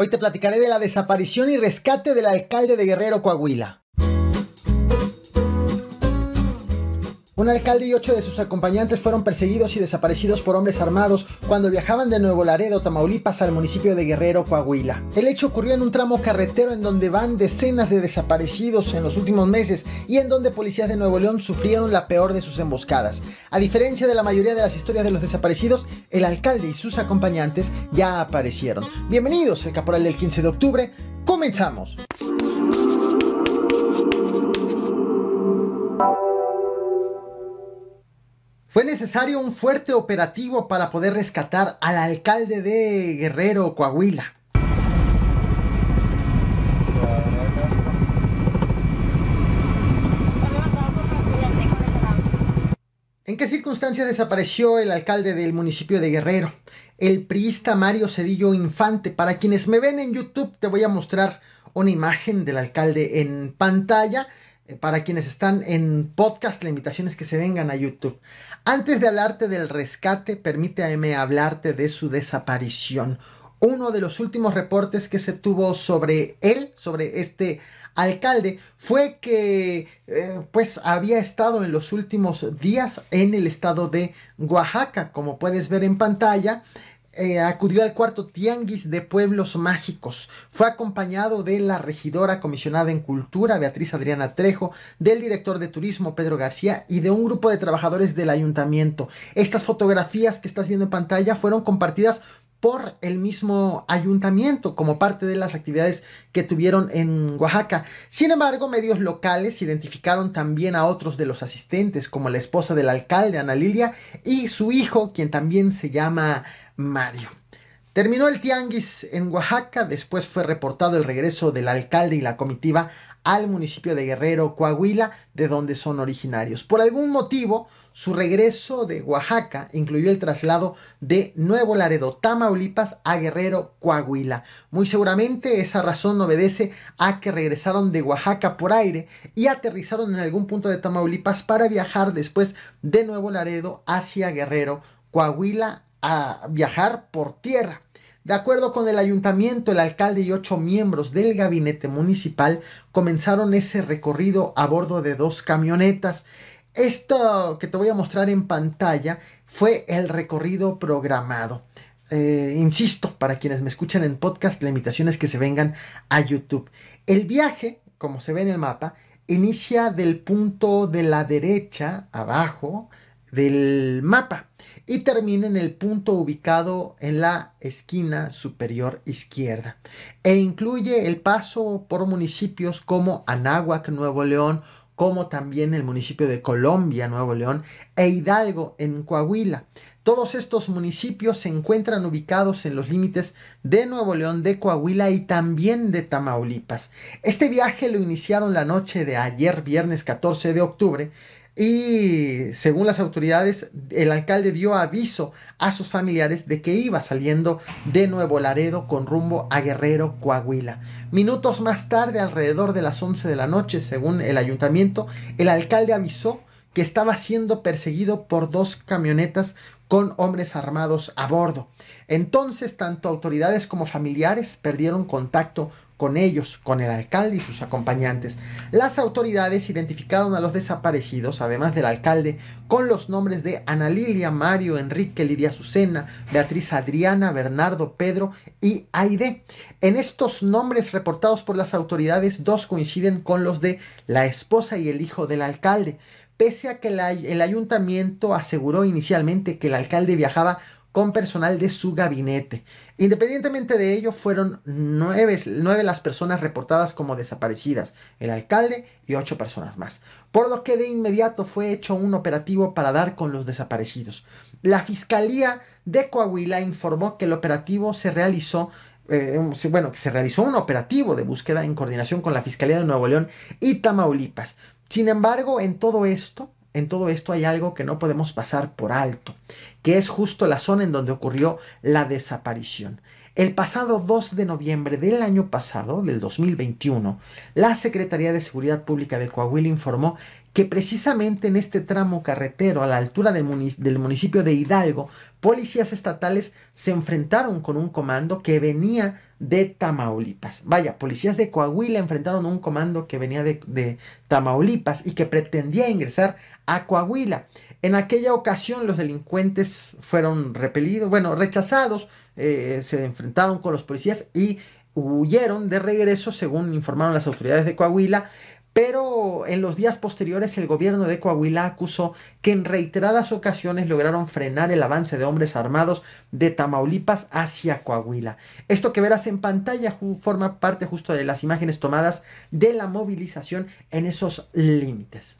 Hoy te platicaré de la desaparición y rescate del alcalde de Guerrero, Coahuila. Un alcalde y ocho de sus acompañantes fueron perseguidos y desaparecidos por hombres armados cuando viajaban de Nuevo Laredo, Tamaulipas, al municipio de Guerrero, Coahuila. El hecho ocurrió en un tramo carretero en donde van decenas de desaparecidos en los últimos meses y en donde policías de Nuevo León sufrieron la peor de sus emboscadas. A diferencia de la mayoría de las historias de los desaparecidos, el alcalde y sus acompañantes ya aparecieron. Bienvenidos, el caporal del 15 de octubre. Comenzamos. Fue necesario un fuerte operativo para poder rescatar al alcalde de Guerrero, Coahuila. ¿En qué circunstancias desapareció el alcalde del municipio de Guerrero? El priista Mario Cedillo Infante. Para quienes me ven en YouTube te voy a mostrar una imagen del alcalde en pantalla eh, para quienes están en podcast, la invitación es que se vengan a YouTube. Antes de hablarte del rescate, permíteme hablarte de su desaparición. Uno de los últimos reportes que se tuvo sobre él, sobre este alcalde, fue que eh, pues había estado en los últimos días en el estado de Oaxaca, como puedes ver en pantalla. Eh, acudió al cuarto Tianguis de Pueblos Mágicos. Fue acompañado de la regidora comisionada en Cultura, Beatriz Adriana Trejo, del director de Turismo, Pedro García, y de un grupo de trabajadores del ayuntamiento. Estas fotografías que estás viendo en pantalla fueron compartidas por el mismo ayuntamiento como parte de las actividades que tuvieron en Oaxaca. Sin embargo, medios locales identificaron también a otros de los asistentes, como la esposa del alcalde, Ana Lilia, y su hijo, quien también se llama Mario. Terminó el tianguis en Oaxaca, después fue reportado el regreso del alcalde y la comitiva al municipio de Guerrero, Coahuila, de donde son originarios. Por algún motivo, su regreso de Oaxaca incluyó el traslado de Nuevo Laredo, Tamaulipas, a Guerrero, Coahuila. Muy seguramente esa razón obedece a que regresaron de Oaxaca por aire y aterrizaron en algún punto de Tamaulipas para viajar después de Nuevo Laredo hacia Guerrero, Coahuila, a viajar por tierra. De acuerdo con el ayuntamiento, el alcalde y ocho miembros del gabinete municipal comenzaron ese recorrido a bordo de dos camionetas. Esto que te voy a mostrar en pantalla fue el recorrido programado. Eh, insisto, para quienes me escuchan en podcast, la invitación es que se vengan a YouTube. El viaje, como se ve en el mapa, inicia del punto de la derecha abajo del mapa y termina en el punto ubicado en la esquina superior izquierda e incluye el paso por municipios como Anáhuac, Nuevo León, como también el municipio de Colombia, Nuevo León, e Hidalgo, en Coahuila. Todos estos municipios se encuentran ubicados en los límites de Nuevo León, de Coahuila y también de Tamaulipas. Este viaje lo iniciaron la noche de ayer, viernes 14 de octubre, y según las autoridades, el alcalde dio aviso a sus familiares de que iba saliendo de Nuevo Laredo con rumbo a Guerrero, Coahuila. Minutos más tarde, alrededor de las 11 de la noche, según el ayuntamiento, el alcalde avisó que estaba siendo perseguido por dos camionetas con hombres armados a bordo. Entonces, tanto autoridades como familiares perdieron contacto con ellos, con el alcalde y sus acompañantes. Las autoridades identificaron a los desaparecidos, además del alcalde, con los nombres de Ana Lilia, Mario, Enrique, Lidia Azucena, Beatriz Adriana, Bernardo, Pedro y Aide. En estos nombres reportados por las autoridades, dos coinciden con los de la esposa y el hijo del alcalde pese a que el ayuntamiento aseguró inicialmente que el alcalde viajaba con personal de su gabinete. Independientemente de ello, fueron nueve, las personas reportadas como desaparecidas, el alcalde y ocho personas más, por lo que de inmediato fue hecho un operativo para dar con los desaparecidos. La Fiscalía de Coahuila informó que el operativo se realizó eh, bueno, que se realizó un operativo de búsqueda en coordinación con la Fiscalía de Nuevo León y Tamaulipas. Sin embargo, en todo esto, en todo esto hay algo que no podemos pasar por alto, que es justo la zona en donde ocurrió la desaparición. El pasado 2 de noviembre del año pasado, del 2021, la Secretaría de Seguridad Pública de Coahuila informó que precisamente en este tramo carretero a la altura del, municipio de Hidalgo, policías estatales se enfrentaron con un comando que venía de Tamaulipas. Vaya, policías de Coahuila enfrentaron un comando que venía de, Tamaulipas y que pretendía ingresar a Coahuila. En aquella ocasión los delincuentes fueron repelidos, bueno, rechazados, eh, se enfrentaron con los policías y huyeron de regreso, según informaron las autoridades de Coahuila, pero en los días posteriores el gobierno de Coahuila acusó que en reiteradas ocasiones lograron frenar el avance de hombres armados de Tamaulipas hacia Coahuila. Esto que verás en pantalla forma parte justo de las imágenes tomadas de la movilización en esos límites.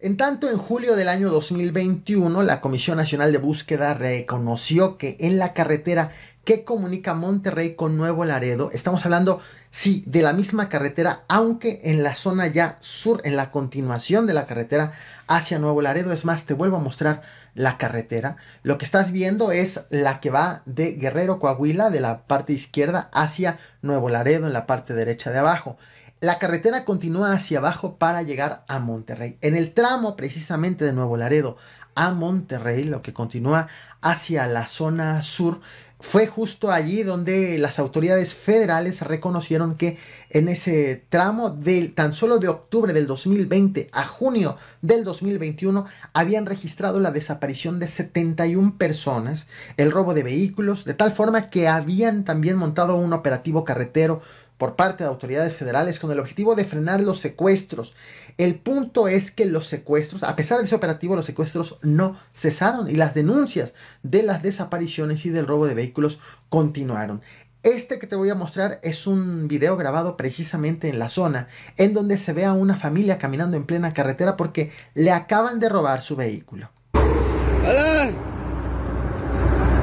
En tanto, en julio del año 2021, la Comisión Nacional de Búsqueda reconoció que en la carretera que comunica Monterrey con Nuevo Laredo, estamos hablando, sí, de la misma carretera, aunque en la zona ya sur, en la continuación de la carretera hacia Nuevo Laredo, es más, te vuelvo a mostrar la carretera. Lo que estás viendo es la que va de Guerrero, Coahuila, de la parte izquierda hacia Nuevo Laredo, en la parte derecha de abajo. La carretera continúa hacia abajo para llegar a Monterrey. En el tramo precisamente de Nuevo Laredo a Monterrey, lo que continúa hacia la zona sur, fue justo allí donde las autoridades federales reconocieron que en ese tramo del tan solo de octubre del 2020 a junio del 2021 habían registrado la desaparición de 71 personas, el robo de vehículos, de tal forma que habían también montado un operativo carretero por parte de autoridades federales con el objetivo de frenar los secuestros. El punto es que los secuestros, a pesar de ese operativo, los secuestros no cesaron y las denuncias de las desapariciones y del robo de vehículos continuaron. Este que te voy a mostrar es un video grabado precisamente en la zona, en donde se ve a una familia caminando en plena carretera porque le acaban de robar su vehículo. ¡Hola!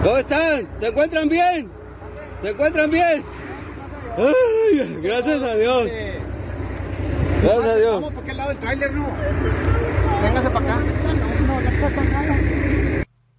¿Cómo están? ¿Se encuentran bien? ¿Se encuentran bien? Ay, gracias a Dios. Gracias a Dios. Vamos para aquel lado del tráiler, ¿no? Véngase para acá. No, no pasa nada.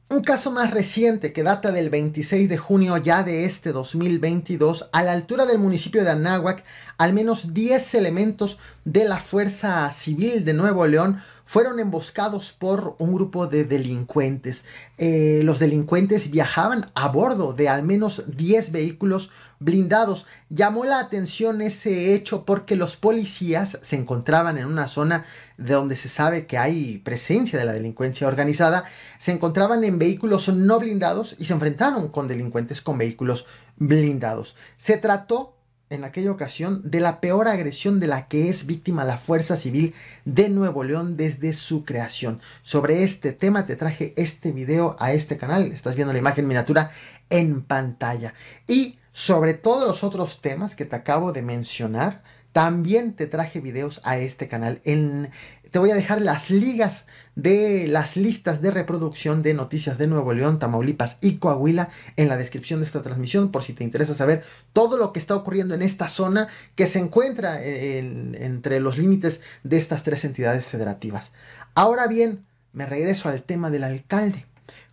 Un caso más reciente que data del 26 de junio ya de este 2022, a la altura del municipio de Anáhuac, al menos 10 elementos de la Fuerza Civil de Nuevo León fueron emboscados por un grupo de delincuentes. Eh, los delincuentes viajaban a bordo de al menos 10 vehículos blindados. Llamó la atención ese hecho porque los policías se encontraban en una zona de donde se sabe que hay presencia de la delincuencia organizada. Se encontraban en vehículos no blindados y se enfrentaron con delincuentes con vehículos blindados. Se trató en aquella ocasión de la peor agresión de la que es víctima la Fuerza Civil de Nuevo León desde su creación. Sobre este tema te traje este video a este canal, estás viendo la imagen miniatura en pantalla. Y sobre todos los otros temas que te acabo de mencionar, también te traje videos a este canal. En, te voy a dejar las ligas de las listas de reproducción de noticias de Nuevo León, Tamaulipas y Coahuila en la descripción de esta transmisión por si te interesa saber todo lo que está ocurriendo en esta zona que se encuentra entre los límites de estas tres entidades federativas. Ahora bien, me regreso al tema del alcalde.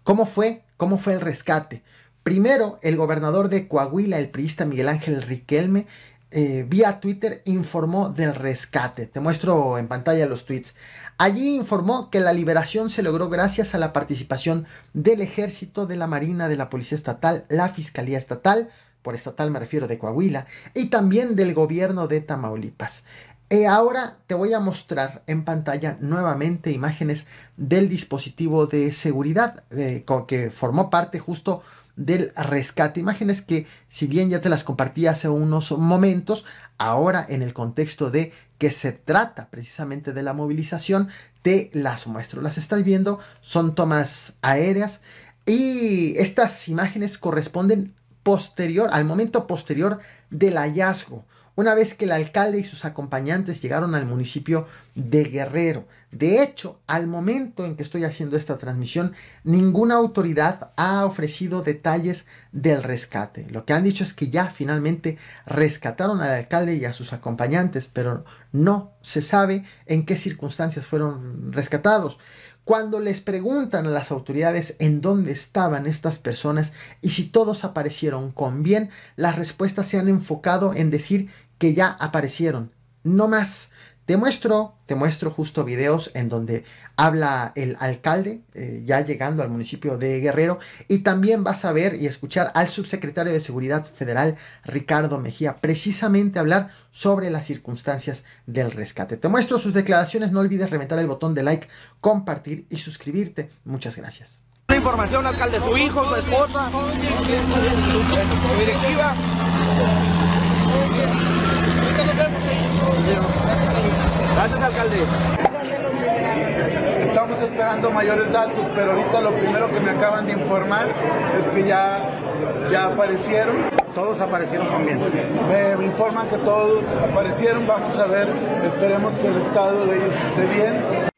¿Cómo fue? ¿Cómo fue el rescate? Primero, el gobernador de Coahuila, el priista Miguel Ángel Riquelme, eh, vía Twitter informó del rescate. Te muestro en pantalla los tweets. Allí informó que la liberación se logró gracias a la participación del ejército, de la marina, de la policía estatal, la fiscalía estatal, por estatal me refiero de Coahuila, y también del gobierno de Tamaulipas. Eh, ahora te voy a mostrar en pantalla nuevamente imágenes del dispositivo de seguridad eh, que formó parte justo del rescate. Imágenes que si bien ya te las compartí hace unos momentos, ahora en el contexto de que se trata precisamente de la movilización, te las muestro. Las estás viendo, son tomas aéreas y estas imágenes corresponden posterior, al momento posterior del hallazgo una vez que el alcalde y sus acompañantes llegaron al municipio de Guerrero. De hecho, al momento en que estoy haciendo esta transmisión, ninguna autoridad ha ofrecido detalles del rescate. Lo que han dicho es que ya finalmente rescataron al alcalde y a sus acompañantes, pero no se sabe en qué circunstancias fueron rescatados. Cuando les preguntan a las autoridades en dónde estaban estas personas y si todos aparecieron con bien, las respuestas se han enfocado en decir que ya aparecieron. No más. Te muestro, te muestro justo videos en donde habla el alcalde eh, ya llegando al municipio de Guerrero y también vas a ver y escuchar al subsecretario de Seguridad Federal Ricardo Mejía precisamente hablar sobre las circunstancias del rescate. Te muestro sus declaraciones, no olvides reventar el botón de like, compartir y suscribirte. Muchas gracias. Información, alcalde, su hijo, su esposa, directiva. Gracias, alcalde. Estamos esperando mayores datos, pero ahorita lo primero que me acaban de informar es que ya, ya aparecieron. Todos aparecieron también. Me informan que todos aparecieron, vamos a ver, esperemos que el estado de ellos esté bien.